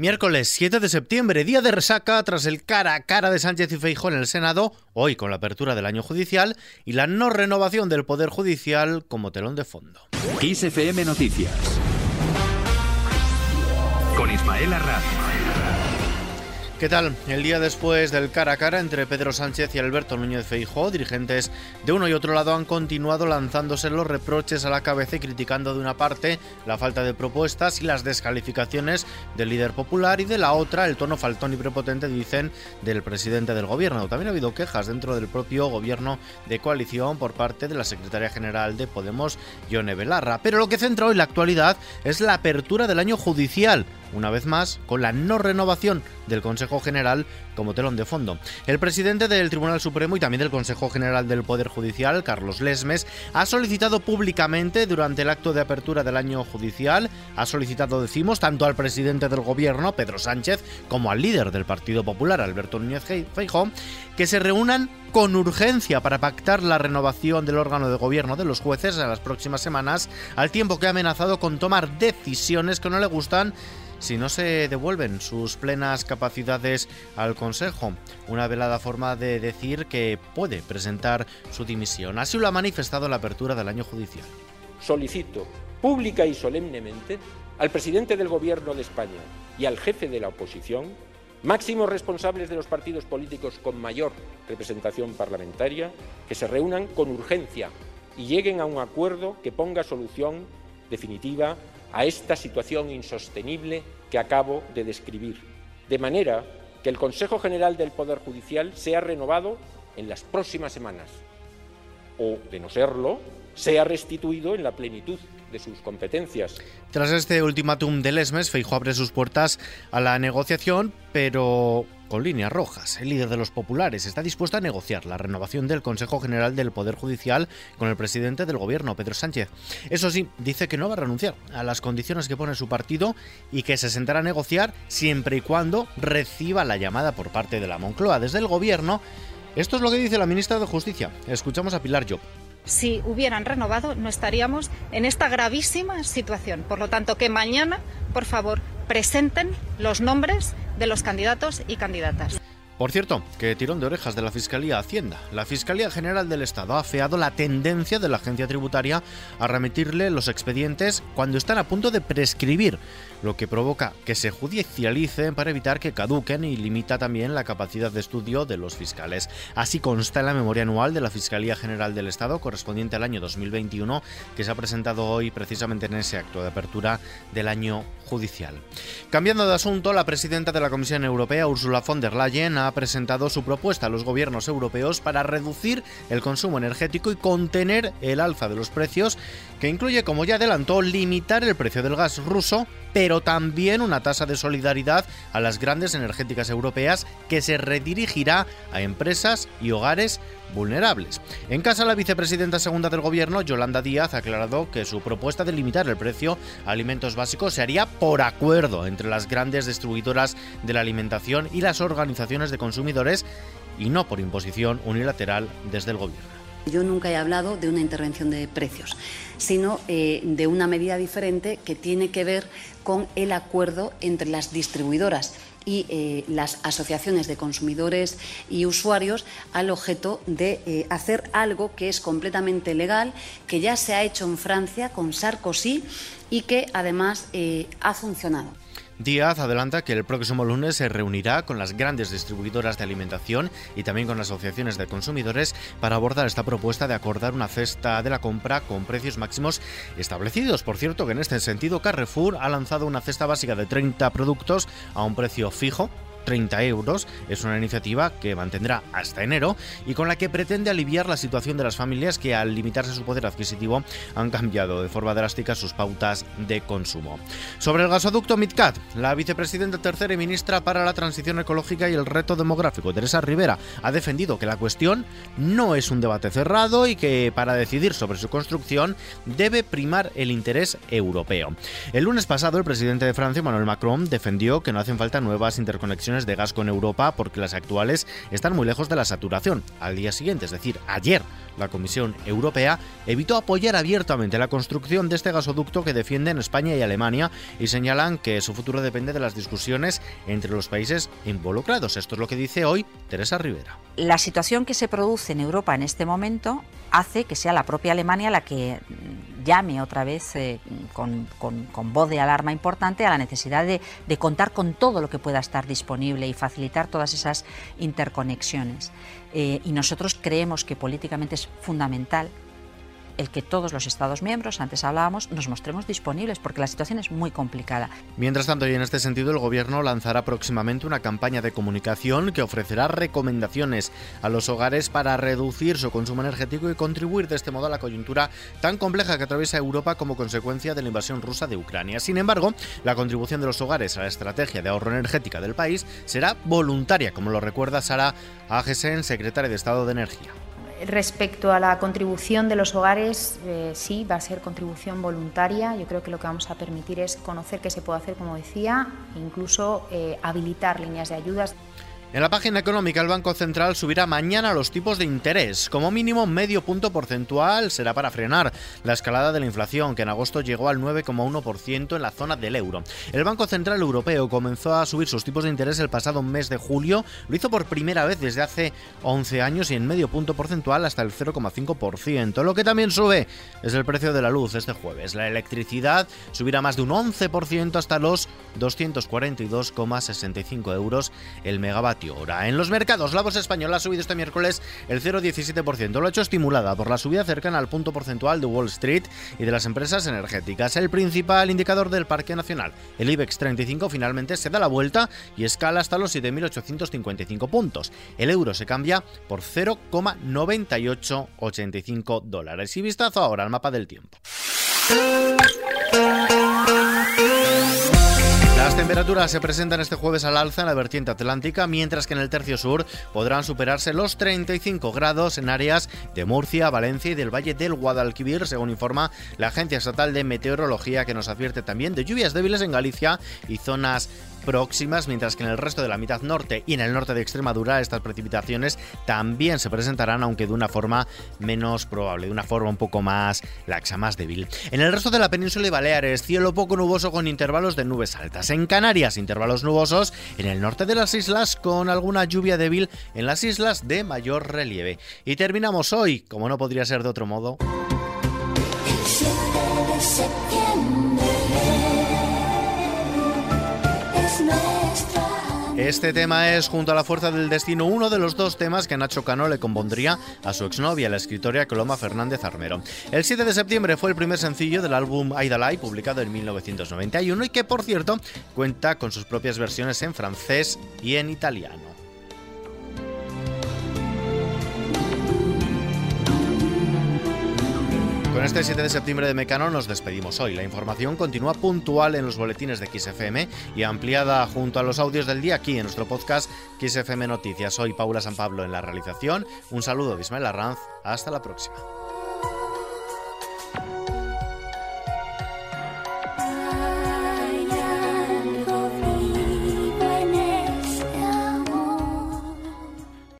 Miércoles 7 de septiembre, día de resaca tras el cara a cara de Sánchez y Feijóo en el Senado, hoy con la apertura del año judicial y la no renovación del Poder Judicial como telón de fondo. XFM Noticias con Ismael. ¿Qué tal? El día después del cara a cara entre Pedro Sánchez y Alberto Núñez Feijóo, dirigentes de uno y otro lado han continuado lanzándose los reproches a la cabeza y criticando de una parte la falta de propuestas y las descalificaciones del líder popular y de la otra el tono faltón y prepotente, dicen, del presidente del gobierno. También ha habido quejas dentro del propio gobierno de coalición por parte de la secretaria general de Podemos, Yone Belarra. Pero lo que centra hoy la actualidad es la apertura del año judicial una vez más, con la no renovación del Consejo General como telón de fondo. El presidente del Tribunal Supremo y también del Consejo General del Poder Judicial, Carlos Lesmes, ha solicitado públicamente durante el acto de apertura del año judicial, ha solicitado, decimos, tanto al presidente del Gobierno, Pedro Sánchez, como al líder del Partido Popular, Alberto Núñez Feijóo, que se reúnan con urgencia para pactar la renovación del órgano de gobierno de los jueces en las próximas semanas, al tiempo que ha amenazado con tomar decisiones que no le gustan si no se devuelven sus plenas capacidades al Consejo. Una velada forma de decir que puede presentar su dimisión. Así lo ha manifestado en la apertura del año judicial. Solicito pública y solemnemente al presidente del Gobierno de España y al jefe de la oposición, máximos responsables de los partidos políticos con mayor representación parlamentaria, que se reúnan con urgencia y lleguen a un acuerdo que ponga solución definitiva a esta situación insostenible que acabo de describir, de manera que el Consejo General del Poder Judicial sea renovado en las próximas semanas o, de no serlo, sea restituido en la plenitud de sus competencias. Tras este ultimátum del ESMES, Feijóo abre sus puertas a la negociación, pero con líneas rojas. El líder de los populares está dispuesto a negociar la renovación del Consejo General del Poder Judicial con el presidente del Gobierno, Pedro Sánchez. Eso sí, dice que no va a renunciar a las condiciones que pone su partido y que se sentará a negociar siempre y cuando reciba la llamada por parte de la Moncloa. Desde el Gobierno, esto es lo que dice la ministra de Justicia. Escuchamos a Pilar Job si hubieran renovado, no estaríamos en esta gravísima situación. Por lo tanto, que mañana, por favor, presenten los nombres de los candidatos y candidatas. Por cierto, que tirón de orejas de la Fiscalía Hacienda. La Fiscalía General del Estado ha afeado la tendencia de la agencia tributaria a remitirle los expedientes cuando están a punto de prescribir, lo que provoca que se judicialicen para evitar que caduquen y limita también la capacidad de estudio de los fiscales. Así consta en la memoria anual de la Fiscalía General del Estado correspondiente al año 2021, que se ha presentado hoy precisamente en ese acto de apertura del año judicial. Cambiando de asunto, la presidenta de la Comisión Europea, Ursula von der Leyen, ha ha presentado su propuesta a los gobiernos europeos para reducir el consumo energético y contener el alza de los precios, que incluye, como ya adelantó, limitar el precio del gas ruso, pero también una tasa de solidaridad a las grandes energéticas europeas que se redirigirá a empresas y hogares vulnerables. En casa, la vicepresidenta segunda del gobierno, Yolanda Díaz, ha aclarado que su propuesta de limitar el precio a alimentos básicos se haría por acuerdo entre las grandes distribuidoras de la alimentación y las organizaciones de consumidores y no por imposición unilateral desde el gobierno. Yo nunca he hablado de una intervención de precios, sino eh, de una medida diferente que tiene que ver con el acuerdo entre las distribuidoras y eh, las asociaciones de consumidores y usuarios al objeto de eh, hacer algo que es completamente legal, que ya se ha hecho en Francia con Sarkozy y que además ha funcionado. Díaz adelanta que el próximo lunes se reunirá con las grandes distribuidoras de alimentación y también con asociaciones de consumidores para abordar esta propuesta de acordar una cesta de la compra con precios máximos establecidos. Por cierto, que en este sentido Carrefour ha lanzado una cesta básica de 30 productos a un precio fijo 30 euros. Es una iniciativa que mantendrá hasta enero y con la que pretende aliviar la situación de las familias que al limitarse su poder adquisitivo han cambiado de forma drástica sus pautas de consumo. Sobre el gasoducto MidCat, la vicepresidenta tercera y ministra para la transición ecológica y el reto demográfico, Teresa Rivera, ha defendido que la cuestión no es un debate cerrado y que para decidir sobre su construcción debe primar el interés europeo. El lunes pasado, el presidente de Francia, Emmanuel Macron, defendió que no hacen falta nuevas interconexiones de gas con Europa porque las actuales están muy lejos de la saturación. Al día siguiente, es decir, ayer, la Comisión Europea evitó apoyar abiertamente la construcción de este gasoducto que defienden España y Alemania y señalan que su futuro depende de las discusiones entre los países involucrados. Esto es lo que dice hoy Teresa Rivera. La situación que se produce en Europa en este momento hace que sea la propia Alemania la que llame otra vez eh, con, voz de alarma importante a la necesidad de, de, contar con todo lo que pueda estar disponible y facilitar todas esas interconexiones. Eh, y nosotros creemos que políticamente es fundamental el que todos los Estados miembros, antes hablábamos, nos mostremos disponibles, porque la situación es muy complicada. Mientras tanto, y en este sentido, el Gobierno lanzará próximamente una campaña de comunicación que ofrecerá recomendaciones a los hogares para reducir su consumo energético y contribuir de este modo a la coyuntura tan compleja que atraviesa Europa como consecuencia de la invasión rusa de Ucrania. Sin embargo, la contribución de los hogares a la estrategia de ahorro energética del país será voluntaria, como lo recuerda Sara Agesen, secretaria de Estado de Energía. Respecto a la contribución de los hogares, eh, sí, va a ser contribución voluntaria. Yo creo que lo que vamos a permitir es conocer qué se puede hacer, como decía, e incluso eh, habilitar líneas de ayudas. En la página económica, el Banco Central subirá mañana los tipos de interés. Como mínimo, medio punto porcentual será para frenar la escalada de la inflación, que en agosto llegó al 9,1% en la zona del euro. El Banco Central Europeo comenzó a subir sus tipos de interés el pasado mes de julio. Lo hizo por primera vez desde hace 11 años y en medio punto porcentual hasta el 0,5%. Lo que también sube es el precio de la luz este jueves. La electricidad subirá más de un 11% hasta los 242,65 euros el megavatio en los mercados, la bolsa española ha subido este miércoles el 0,17%. Lo ha hecho estimulada por la subida cercana al punto porcentual de Wall Street y de las empresas energéticas. El principal indicador del Parque Nacional, el IBEX 35, finalmente se da la vuelta y escala hasta los 7.855 puntos. El euro se cambia por 0,9885 dólares. Y vistazo ahora al mapa del tiempo. Temperaturas se presentan este jueves al alza en la vertiente atlántica, mientras que en el tercio sur podrán superarse los 35 grados en áreas de Murcia, Valencia y del Valle del Guadalquivir, según informa la Agencia Estatal de Meteorología, que nos advierte también de lluvias débiles en Galicia y zonas próximas, mientras que en el resto de la mitad norte y en el norte de Extremadura estas precipitaciones también se presentarán, aunque de una forma menos probable, de una forma un poco más laxa, más débil. En el resto de la península y Baleares, cielo poco nuboso con intervalos de nubes altas. En Canarias, intervalos nubosos. En el norte de las islas, con alguna lluvia débil en las islas de mayor relieve. Y terminamos hoy, como no podría ser de otro modo. Este tema es, junto a La Fuerza del Destino, uno de los dos temas que Nacho Cano le compondría a su exnovia, la escritora Coloma Fernández Armero. El 7 de septiembre fue el primer sencillo del álbum Aidalai, publicado en 1991 y que, por cierto, cuenta con sus propias versiones en francés y en italiano. Con este 7 de septiembre de Mecano nos despedimos hoy. La información continúa puntual en los boletines de XFM y ampliada junto a los audios del día aquí en nuestro podcast XFM Noticias. Soy Paula San Pablo en la realización. Un saludo de Ismael Arranz. Hasta la próxima.